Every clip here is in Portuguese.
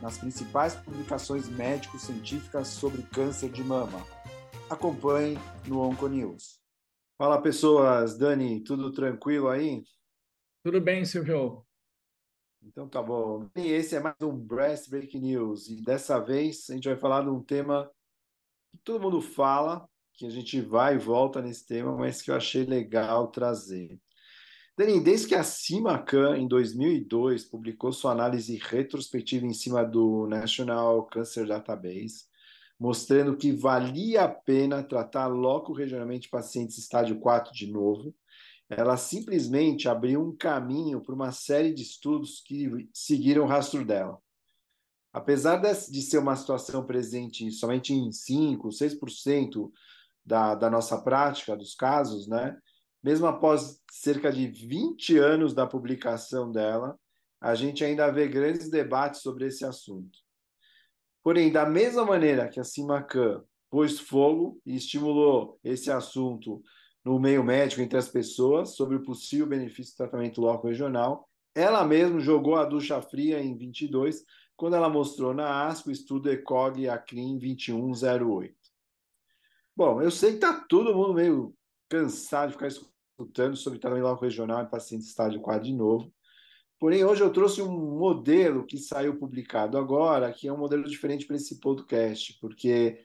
nas principais publicações médico-científicas sobre câncer de mama. Acompanhe no Onconews. Fala pessoas, Dani, tudo tranquilo aí? Tudo bem, Silvio. Então tá bom. E esse é mais um Breast Break News e dessa vez a gente vai falar de um tema que todo mundo fala, que a gente vai e volta nesse tema, mas que eu achei legal trazer. Dani, desde que a CIMACAN, em 2002, publicou sua análise retrospectiva em cima do National Cancer Database, mostrando que valia a pena tratar loco regionalmente pacientes estágio 4 de novo, ela simplesmente abriu um caminho para uma série de estudos que seguiram o rastro dela. Apesar de ser uma situação presente somente em 5, 6% da, da nossa prática, dos casos, né? Mesmo após cerca de 20 anos da publicação dela, a gente ainda vê grandes debates sobre esse assunto. Porém, da mesma maneira que a CIMACAN pôs fogo e estimulou esse assunto no meio médico entre as pessoas sobre o possível benefício do tratamento local regional, ela mesma jogou a ducha fria em 22, quando ela mostrou na ASCO o estudo ECOG ACRIM 2108. Bom, eu sei que está todo mundo meio cansado de ficar escutando sobre tratamento regional em pacientes estágio 4 de novo. Porém, hoje eu trouxe um modelo que saiu publicado agora, que é um modelo diferente para esse podcast, porque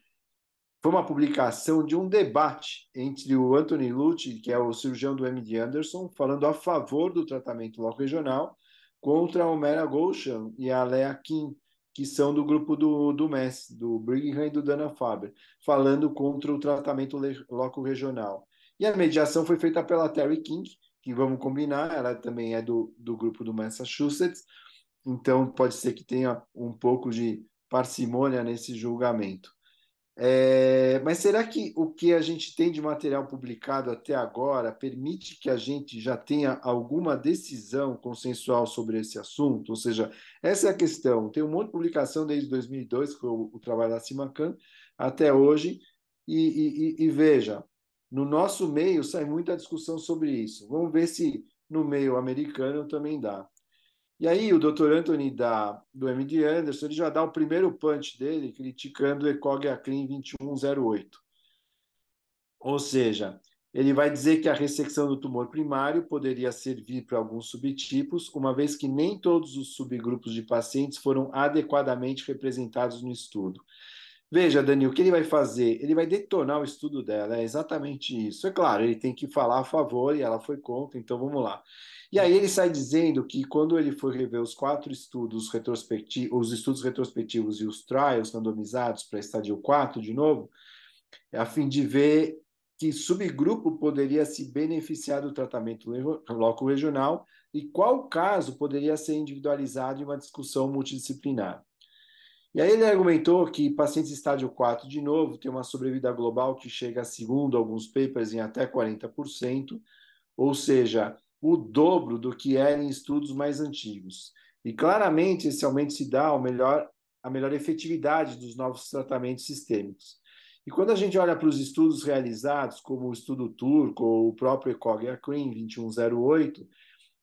foi uma publicação de um debate entre o Anthony Lucci, que é o cirurgião do MD Anderson, falando a favor do tratamento local regional, contra o Mera Goshan e a Lea Kim, que são do grupo do, do MES, do Brigham e do Dana-Farber, falando contra o tratamento local regional. E a mediação foi feita pela Terry King, que vamos combinar, ela também é do, do grupo do Massachusetts, então pode ser que tenha um pouco de parcimônia nesse julgamento. É, mas será que o que a gente tem de material publicado até agora permite que a gente já tenha alguma decisão consensual sobre esse assunto? Ou seja, essa é a questão. Tem um monte de publicação desde 2002, que foi o, o trabalho da Cimacan, até hoje, e, e, e veja, no nosso meio sai muita discussão sobre isso. Vamos ver se no meio americano também dá. E aí o Dr. Anthony da, do MD Anderson ele já dá o primeiro punch dele criticando o ECOG ACLIN 2108. Ou seja, ele vai dizer que a ressecção do tumor primário poderia servir para alguns subtipos, uma vez que nem todos os subgrupos de pacientes foram adequadamente representados no estudo. Veja, Dani, o que ele vai fazer? Ele vai detonar o estudo dela, é exatamente isso. É claro, ele tem que falar a favor e ela foi contra, então vamos lá. E aí ele sai dizendo que quando ele for rever os quatro estudos retrospectivos, os estudos retrospectivos e os trials randomizados para estadio 4 de novo, é a fim de ver que subgrupo poderia se beneficiar do tratamento loco regional e qual caso poderia ser individualizado em uma discussão multidisciplinar. E aí ele argumentou que pacientes estágio 4, de novo, têm uma sobrevida global que chega, segundo alguns papers, em até 40%, ou seja, o dobro do que era em estudos mais antigos. E claramente esse aumento se dá ao melhor, a melhor efetividade dos novos tratamentos sistêmicos. E quando a gente olha para os estudos realizados, como o estudo turco ou o próprio ECOG ACRIM 2108,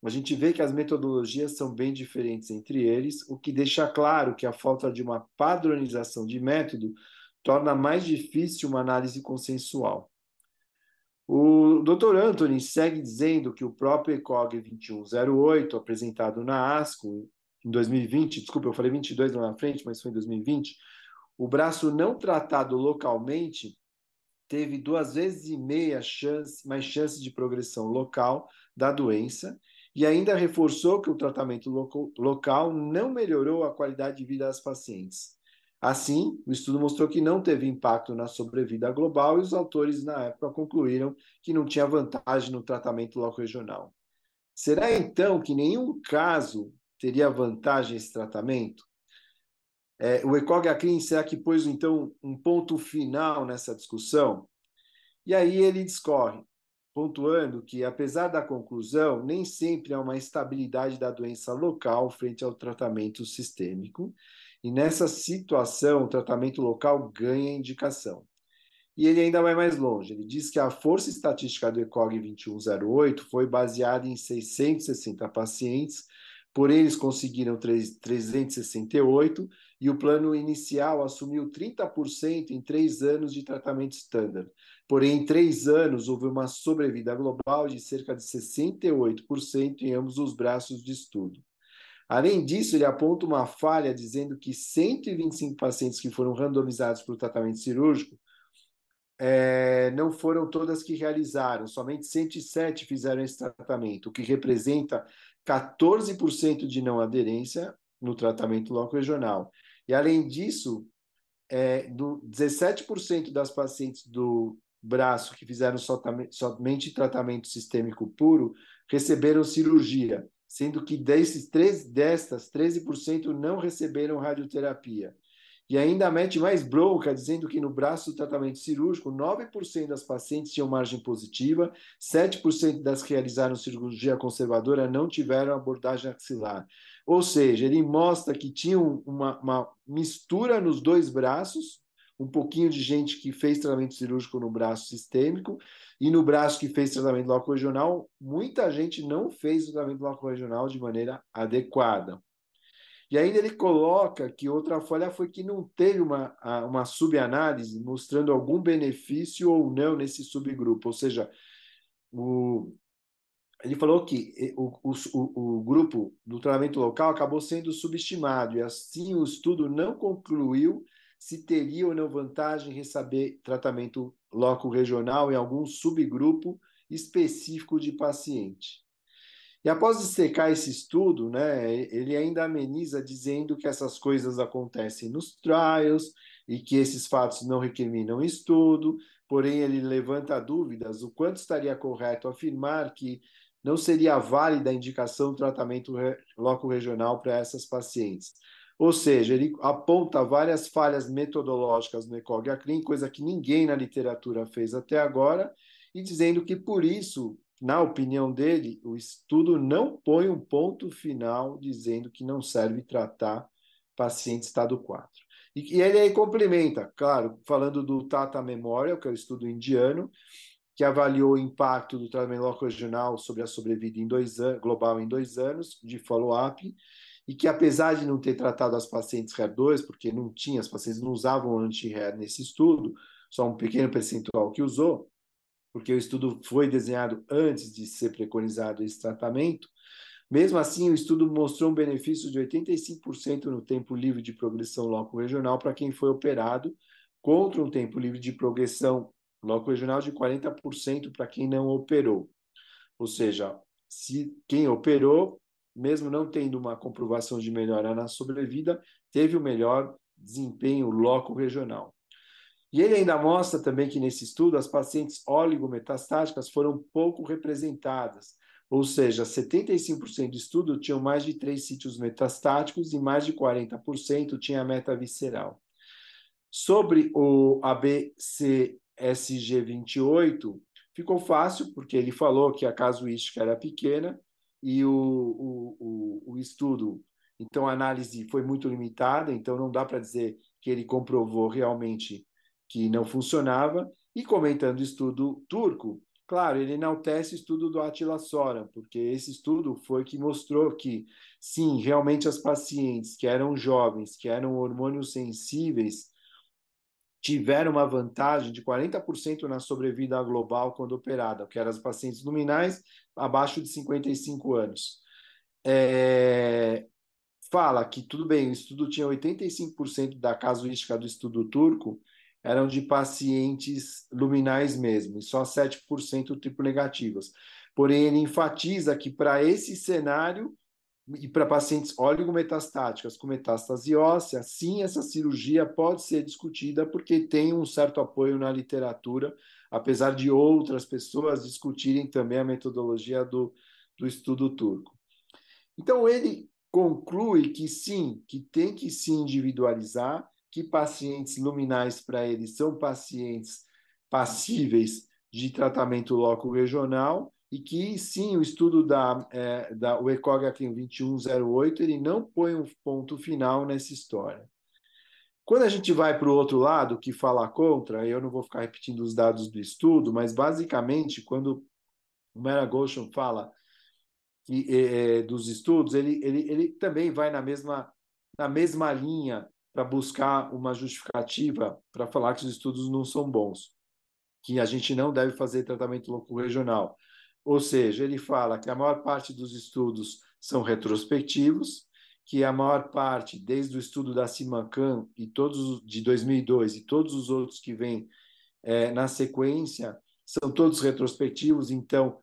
a gente vê que as metodologias são bem diferentes entre eles, o que deixa claro que a falta de uma padronização de método torna mais difícil uma análise consensual. O Dr. Anthony segue dizendo que o próprio ECOG 2108, apresentado na ASCO em 2020, desculpa, eu falei 22 lá na frente, mas foi em 2020, o braço não tratado localmente teve duas vezes e meia chance, mais chances de progressão local da doença e ainda reforçou que o tratamento local não melhorou a qualidade de vida das pacientes. Assim, o estudo mostrou que não teve impacto na sobrevida global e os autores, na época, concluíram que não tinha vantagem no tratamento local regional. Será então que nenhum caso teria vantagem esse tratamento? É, o ECOG Acrin, será que pôs então um ponto final nessa discussão? E aí ele discorre, pontuando que, apesar da conclusão, nem sempre há uma estabilidade da doença local frente ao tratamento sistêmico, e nessa situação, o tratamento local ganha indicação. E ele ainda vai mais longe. Ele diz que a força estatística do ECOG 2108 foi baseada em 660 pacientes, porém eles conseguiram 368 e o plano inicial assumiu 30% em três anos de tratamento standard. Porém, em três anos, houve uma sobrevida global de cerca de 68% em ambos os braços de estudo. Além disso, ele aponta uma falha dizendo que 125 pacientes que foram randomizados para o tratamento cirúrgico é, não foram todas que realizaram, somente 107 fizeram esse tratamento, o que representa 14% de não aderência no tratamento local regional. E além disso, é, do 17% das pacientes do braço que fizeram somente tratamento sistêmico puro receberam cirurgia, sendo que desses três, destas, 13% não receberam radioterapia. E ainda mete mais bronca, dizendo que no braço do tratamento cirúrgico, 9% das pacientes tinham margem positiva, 7% das que realizaram cirurgia conservadora não tiveram abordagem axilar. Ou seja, ele mostra que tinha uma, uma mistura nos dois braços, um pouquinho de gente que fez tratamento cirúrgico no braço sistêmico e no braço que fez tratamento local regional, muita gente não fez o tratamento local regional de maneira adequada. E ainda ele coloca que outra falha foi que não teve uma, uma subanálise mostrando algum benefício ou não nesse subgrupo. Ou seja, o, ele falou que o, o, o grupo do tratamento local acabou sendo subestimado e assim o estudo não concluiu se teria ou não vantagem em receber tratamento loco regional em algum subgrupo específico de paciente. E após dissecar esse estudo, né, ele ainda ameniza dizendo que essas coisas acontecem nos trials e que esses fatos não recriminam estudo, porém ele levanta dúvidas o quanto estaria correto afirmar que não seria válida a indicação do tratamento loco regional para essas pacientes. Ou seja, ele aponta várias falhas metodológicas no ECOG ACRIM, coisa que ninguém na literatura fez até agora, e dizendo que, por isso, na opinião dele, o estudo não põe um ponto final dizendo que não serve tratar paciente estado 4. E, e ele aí complementa, claro, falando do Tata Memorial, que é o estudo indiano, que avaliou o impacto do tratamento local regional sobre a sobrevida em dois anos, global em dois anos de follow-up, e que apesar de não ter tratado as pacientes HER2, porque não tinha, as pacientes não usavam anti-HER nesse estudo, só um pequeno percentual que usou, porque o estudo foi desenhado antes de ser preconizado esse tratamento, mesmo assim, o estudo mostrou um benefício de 85% no tempo livre de progressão loco-regional para quem foi operado, contra um tempo livre de progressão loco-regional de 40% para quem não operou. Ou seja, se quem operou mesmo não tendo uma comprovação de melhora na sobrevida, teve o melhor desempenho loco regional. E ele ainda mostra também que nesse estudo as pacientes oligometastáticas foram pouco representadas, ou seja, 75% do estudo tinham mais de três sítios metastáticos e mais de 40% tinha meta visceral. Sobre o ABCSG28, ficou fácil, porque ele falou que a casuística era pequena, e o, o, o, o estudo, então a análise foi muito limitada, então não dá para dizer que ele comprovou realmente que não funcionava. E comentando o estudo turco, claro, ele enaltece o estudo do Attila Soran, porque esse estudo foi que mostrou que, sim, realmente as pacientes que eram jovens, que eram hormônios sensíveis, tiveram uma vantagem de 40% na sobrevida global quando operada, que eram as pacientes luminais abaixo de 55 anos. É, fala que, tudo bem, o estudo tinha 85% da casuística do estudo turco eram de pacientes luminais mesmo, e só 7% triplo negativas. Porém, ele enfatiza que para esse cenário e para pacientes oligometastáticas com metástase óssea, sim, essa cirurgia pode ser discutida porque tem um certo apoio na literatura, apesar de outras pessoas discutirem também a metodologia do, do estudo turco. Então, ele conclui que sim, que tem que se individualizar, que pacientes luminais para ele são pacientes passíveis de tratamento loco regional e que sim, o estudo da, é, da o ECOG 2108 ele não põe um ponto final nessa história. Quando a gente vai para o outro lado, que fala contra, eu não vou ficar repetindo os dados do estudo, mas basicamente, quando o Mera Goshen fala que, é, dos estudos, ele, ele, ele também vai na mesma, na mesma linha para buscar uma justificativa para falar que os estudos não são bons, que a gente não deve fazer tratamento local regional. Ou seja, ele fala que a maior parte dos estudos são retrospectivos, que a maior parte, desde o estudo da Simacan e todos de 2002 e todos os outros que vêm é, na sequência, são todos retrospectivos. Então,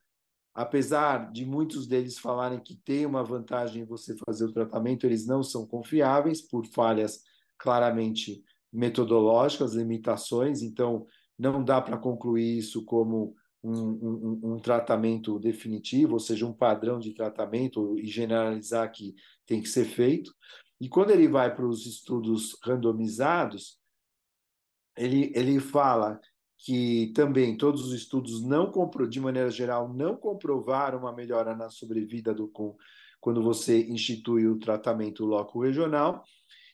apesar de muitos deles falarem que tem uma vantagem em você fazer o tratamento, eles não são confiáveis por falhas claramente metodológicas, limitações. Então, não dá para concluir isso como um, um, um, tratamento definitivo, ou seja, um padrão de tratamento e generalizar que tem que ser feito. E quando ele vai para os estudos randomizados, ele, ele fala que também todos os estudos não de maneira geral não comprovaram uma melhora na sobrevida do com quando você institui o tratamento loco regional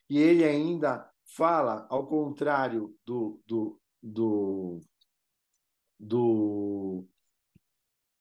e ele ainda fala ao contrário do, do, do do,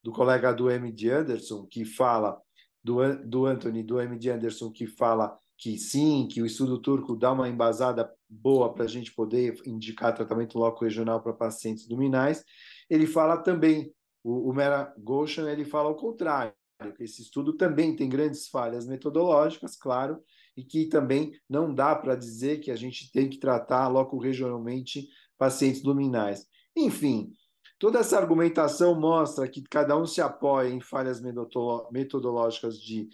do colega do M.D. Anderson, que fala, do, do Anthony, do M.D. Anderson, que fala que sim, que o estudo turco dá uma embasada boa para a gente poder indicar tratamento local regional para pacientes luminais. Ele fala também, o, o Mera Goshen, ele fala o contrário, que esse estudo também tem grandes falhas metodológicas, claro, e que também não dá para dizer que a gente tem que tratar local regionalmente pacientes luminais. Enfim, Toda essa argumentação mostra que cada um se apoia em falhas metodológicas de,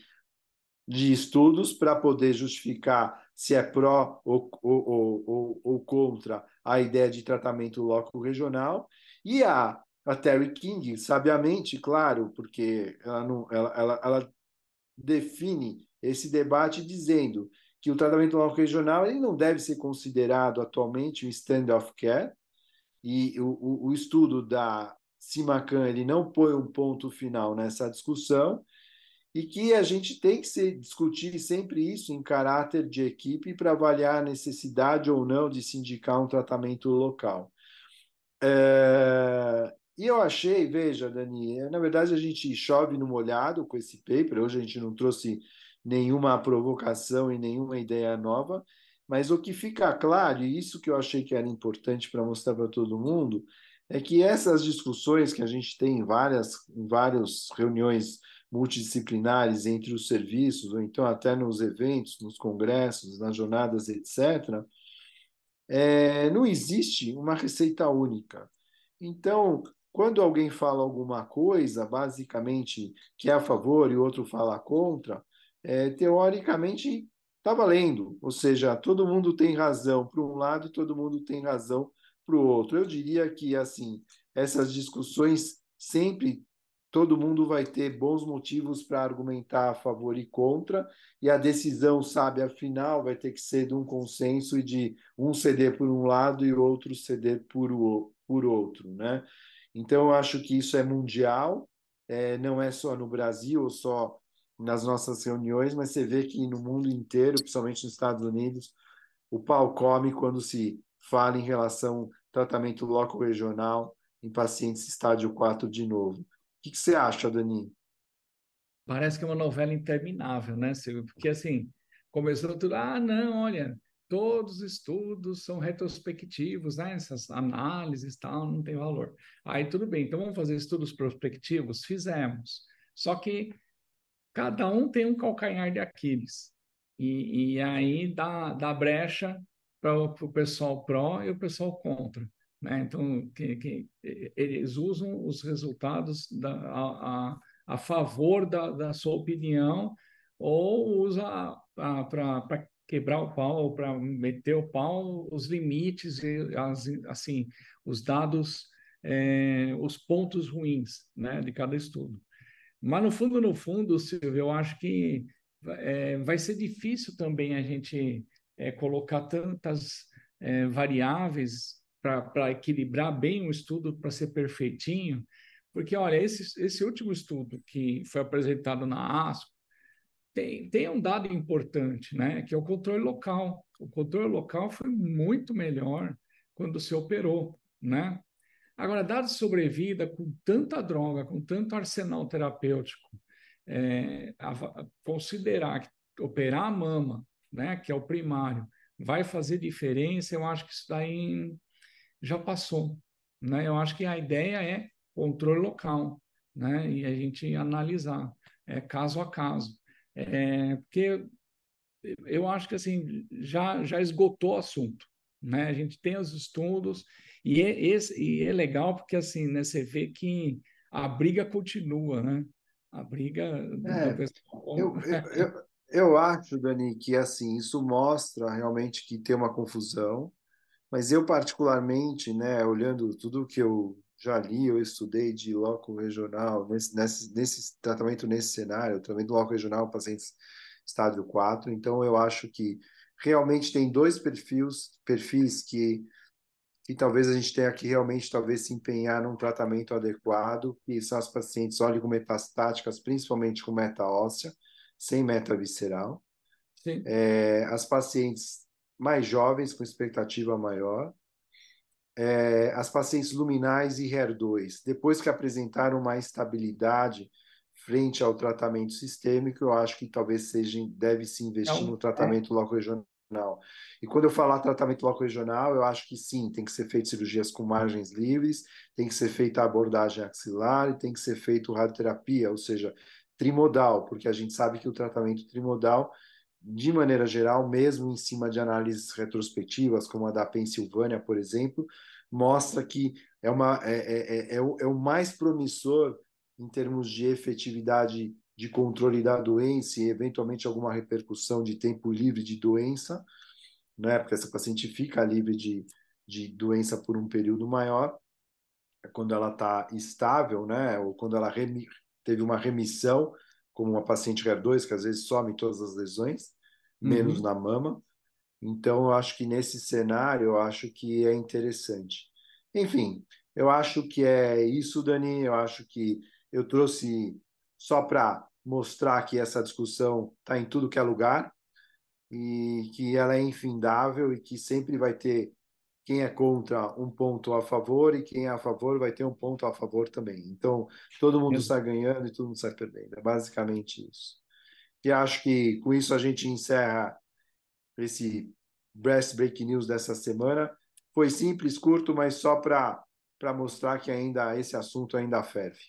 de estudos para poder justificar se é pró ou, ou, ou, ou, contra a ideia de tratamento local regional. E a, a Terry King, sabiamente, claro, porque ela, não, ela, ela, ela define esse debate dizendo que o tratamento local regional ele não deve ser considerado atualmente um stand of care, e o, o, estudo da Simacan ele não põe um ponto final nessa discussão e que a gente tem que se discutir sempre isso em caráter de equipe para avaliar a necessidade ou não de se indicar um tratamento local. É... E eu achei, veja, Dani, na verdade a gente chove no molhado com esse paper, hoje a gente não trouxe nenhuma provocação e nenhuma ideia nova, mas o que fica claro, e isso que eu achei que era importante para mostrar para todo mundo, é que essas discussões que a gente tem em várias, em várias reuniões multidisciplinares entre os serviços, ou então até nos eventos, nos congressos, nas jornadas, etc., é, não existe uma receita única. Então, quando alguém fala alguma coisa, basicamente, que é a favor e outro fala contra, é, teoricamente está valendo. Ou seja, todo mundo tem razão para um lado e todo mundo tem razão para o outro. Eu diria que assim essas discussões sempre todo mundo vai ter bons motivos para argumentar a favor e contra, e a decisão, sabe, afinal, vai ter que ser de um consenso e de um ceder por um lado e outro ceder por, o, por outro, né? Então, eu acho que isso é mundial, é, não é só no Brasil ou só nas nossas reuniões, mas você vê que no mundo inteiro, principalmente nos Estados Unidos, o pau come quando se fala em relação ao tratamento local regional em pacientes estágio 4 de novo. O que, que você acha, Dani? Parece que é uma novela interminável, né, Silvio? Porque assim, começou tudo, ah, não, olha, todos os estudos são retrospectivos, né? Essas análises tal, não tem valor. Aí tudo bem, então vamos fazer estudos prospectivos? Fizemos. Só que cada um tem um calcanhar de Aquiles. E, e aí dá, dá brecha para o pessoal pró e o pessoal contra. Né? Então, que, que, eles usam os resultados da, a, a, a favor da, da sua opinião ou usa para quebrar o pau para meter o pau os limites e as, assim os dados é, os pontos ruins né, de cada estudo. Mas no fundo, no fundo, Silvio, eu acho que é, vai ser difícil também a gente é, colocar tantas é, variáveis para equilibrar bem o estudo para ser perfeitinho, porque, olha, esse, esse último estudo que foi apresentado na ASCO tem, tem um dado importante, né, que é o controle local. O controle local foi muito melhor quando se operou, né? Agora, dados sobrevida com tanta droga, com tanto arsenal terapêutico, é, a considerar que operar a mama, né, que é o primário, vai fazer diferença, eu acho que isso daí já passou. Né? Eu acho que a ideia é controle local, né? e a gente analisar é, caso a caso. É, porque eu acho que assim já, já esgotou o assunto. Né? A gente tem os estudos, e é, esse, e é legal porque assim, né, você vê que a briga continua, né? A briga é, pessoal. Eu, eu, eu, eu acho, Dani, que assim, isso mostra realmente que tem uma confusão, mas eu particularmente, né, olhando tudo que eu já li, eu estudei de loco regional, nesse, nesse, nesse tratamento nesse cenário, também do loco regional, pacientes estádio 4, então eu acho que realmente tem dois perfis, perfis que que talvez a gente tenha que realmente talvez se empenhar num tratamento adequado, que são as pacientes oligometastáticas, principalmente com meta óssea, sem meta visceral. É, as pacientes mais jovens, com expectativa maior. É, as pacientes luminais e HER2, depois que apresentaram uma estabilidade frente ao tratamento sistêmico, eu acho que talvez seja, deve se investir então, no tratamento é. regional regional. E quando eu falar tratamento local regional, eu acho que sim, tem que ser feito cirurgias com margens livres, tem que ser feita abordagem axilar e tem que ser feito radioterapia, ou seja, trimodal, porque a gente sabe que o tratamento trimodal, de maneira geral, mesmo em cima de análises retrospectivas, como a da Pensilvânia, por exemplo, mostra que é, uma, é, é, é, é o, é o mais promissor em termos de efetividade de controle da doença e eventualmente alguma repercussão de tempo livre de doença, né? Porque essa paciente fica livre de, de doença por um período maior, é quando ela está estável, né? Ou quando ela remi, teve uma remissão, como uma paciente HER2, que às vezes some todas as lesões, menos uhum. na mama. Então, eu acho que nesse cenário, eu acho que é interessante. Enfim, eu acho que é isso, Dani. Eu acho que eu trouxe só para mostrar que essa discussão está em tudo que é lugar e que ela é infindável e que sempre vai ter quem é contra um ponto a favor e quem é a favor vai ter um ponto a favor também. Então, todo mundo sai ganhando e todo mundo sai perdendo. É basicamente isso. E acho que com isso a gente encerra esse Breast Break News dessa semana. Foi simples, curto, mas só para mostrar que ainda esse assunto ainda ferve.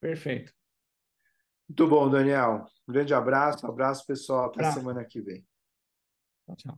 Perfeito. Muito bom, Daniel. Um grande abraço, abraço pessoal, até abraço. semana que vem. Tchau, tchau.